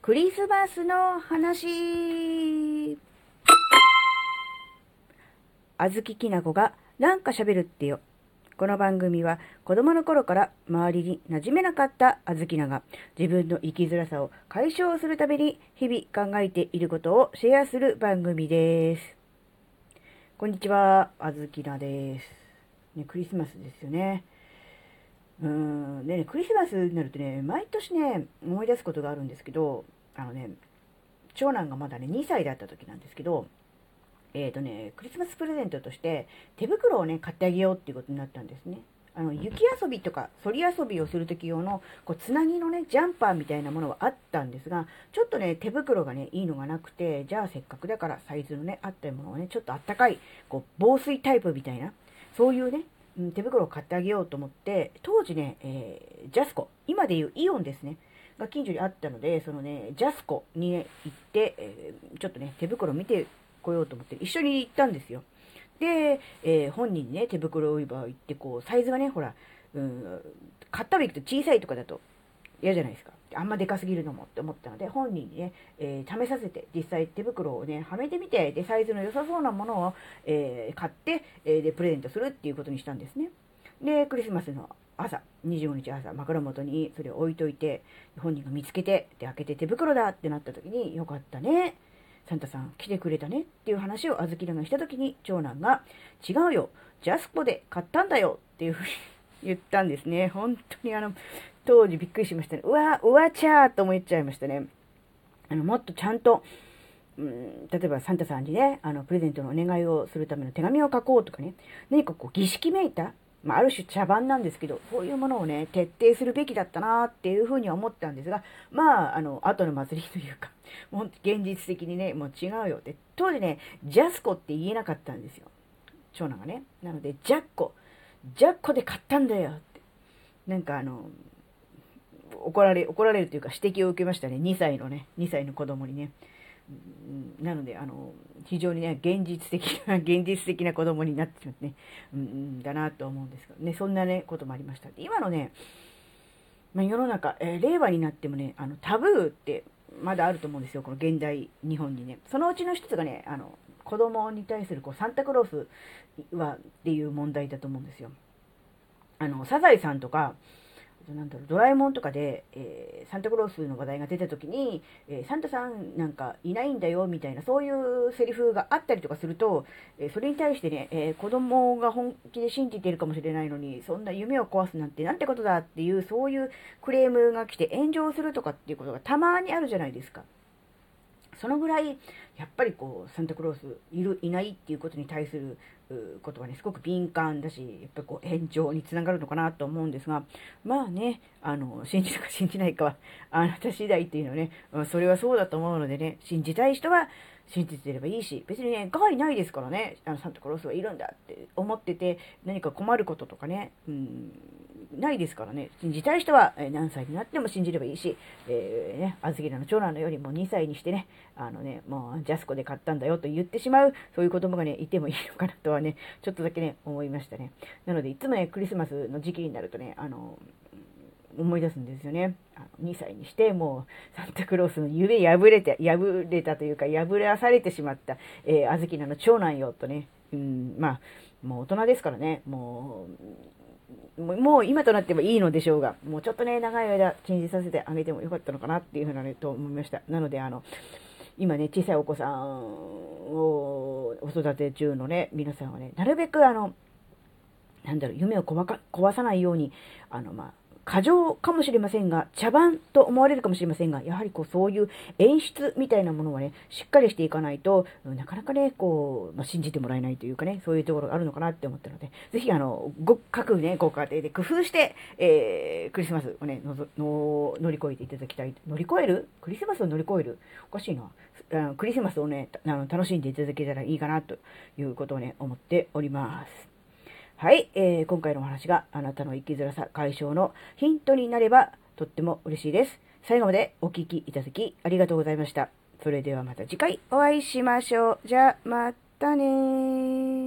クリスマスの話。あずききなこがなんか喋るってよ。この番組は子供の頃から周りに馴染めなかったあずきなが自分の生きづらさを解消するために日々考えていることをシェアする番組です。こんにちは、あずきなです。ね、クリスマスですよね。うーん、でね、クリスマスになるとね、毎年ね、思い出すことがあるんですけど、あのね、長男がまだね、2歳だった時なんですけど、えっ、ー、とね、クリスマスプレゼントとして手袋をね、買ってあげようっていうことになったんですね。あの、雪遊びとか、そり遊びをする時用の、こう、つなぎのね、ジャンパーみたいなものはあったんですが、ちょっとね、手袋がね、いいのがなくて、じゃあせっかくだからサイズのね、あったものをね、ちょっとあったかい、こう、防水タイプみたいな、そういうね、うん、手袋を買ってあげようと思って、当時ね、えー、ジャスコ、今でいうイオンですね。が近所にあったので、そのね、ジャスコにね、行って、えー、ちょっとね、手袋見てこようと思って一緒に行ったんですよ。で、えー、本人にね、手袋売り場行って、こう、サイズがね、ほら、うん、買ったら行くと小さいとかだと嫌じゃないですか。あんまでかすぎるのもって思ったので、本人にね、えー、試させて、実際手袋をね、はめてみて、で、サイズの良さそうなものを、えー、買って、え、で、プレゼントするっていうことにしたんですね。で、クリスマスの朝、25日朝、枕元にそれを置いといて、本人が見つけて、で、開けて手袋だってなった時に、よかったね。サンタさん来てくれたねっていう話をあずきらした時に長男が違うよジャスコで買ったんだよっていうふうに言ったんですね。本当にあの、当時びっくりしましたね。うわ、うわちゃーと思っちゃいましたね。あの、もっとちゃんと、うん、例えばサンタさんにね、あの、プレゼントのお願いをするための手紙を書こうとかね、何かこう、儀式めいたまあ、ある種茶番なんですけど、そういうものをね、徹底するべきだったなっていうふうには思ったんですが、まあ、あの、後の祭りというか、もう現実的にね、もう違うよって。当時ね、ジャスコって言えなかったんですよ。長男がね。なので、ジャッコ、ジャッコで買ったんだよって。なんかあの、怒られ、怒られるというか指摘を受けましたね。2歳のね、2歳の子供にね。なので、あの、非常にね、現実的な、現実的な子供になってしまってね、うん、だなと思うんですけどね、そんなね、こともありました。今のね、まあ、世の中、えー、令和になってもね、あの、タブーってまだあると思うんですよ、この現代日本にね。そのうちの一つがね、あの、子供に対するこうサンタクロースはっていう問題だと思うんですよ。あの、サザエさんとか、なんだろう、ドラえもんとかで、えー、サンタクロースの話題が出た時に、えー、サンタさんなんかいないんだよ、みたいな、そういうセリフがあったりとかすると、えー、それに対してね、え子供が本気で信じているかもしれないのに、そんな夢を壊すなんてなんてことだっていう、そういうクレームが来て炎上するとかっていうことがたまにあるじゃないですか。そのぐらい、やっぱりこう、サンタクロースいる、いないっていうことに対することはね、すごく敏感だし、やっぱこう、炎上につながるのかなと思うんですが、まあね、あの、信じるか 信じないかは、あなた次第っていうのはね、それはそうだと思うのでね、信じたい人は信じてればいいし、別にね、害ないですからね、あの、サンタクロースはいるんだって思ってて、何か困ることとかね、うん、ないですからね、信じたい人はえ何歳になっても信じればいいし、えー、ね、あずきらの長男のよりも2歳にしてね、あのね、もうジャスコで買ったんだよと言ってしまう、そういう子供がね、いてもいいのかなとはね、ちょっとだけね、思いましたね。なので、いつもね、クリスマスの時期になるとね、あの、思い出すんですよね。あの2歳にして、もう、サンタクロースの夢破れて、破れたというか、破らされてしまった、えー、あずきなの長男よとね、うん、まあ、もう大人ですからね、もう、もう今となってもいいのでしょうが、もうちょっとね、長い間チェンジさせてあげてもよかったのかなっていうふうなね、と思いました。なので、あの、今ね、小さいお子さんをお育て中のね、皆さんはね、なるべくあの、なんだろう、夢を壊さないように、あの、まあ、過剰かもしれませんが、茶番と思われるかもしれませんが、やはりこうそういう演出みたいなものはね、しっかりしていかないと、なかなかね、こう、まあ、信じてもらえないというかね、そういうところがあるのかなって思ったので、ぜひあの、ご、各ね、ご家庭で工夫して、えー、クリスマスをね、のの乗り越えていただきたい。乗り越える？クリスマスを乗り越える？おかしいな。あのクリスマスをね、あの楽しんでいただけたらいいかなということをね、思っております。はい、えー、今回のお話があなたの生きづらさ解消のヒントになればとっても嬉しいです。最後までお聴きいただきありがとうございました。それではまた次回お会いしましょう。じゃあ、またね。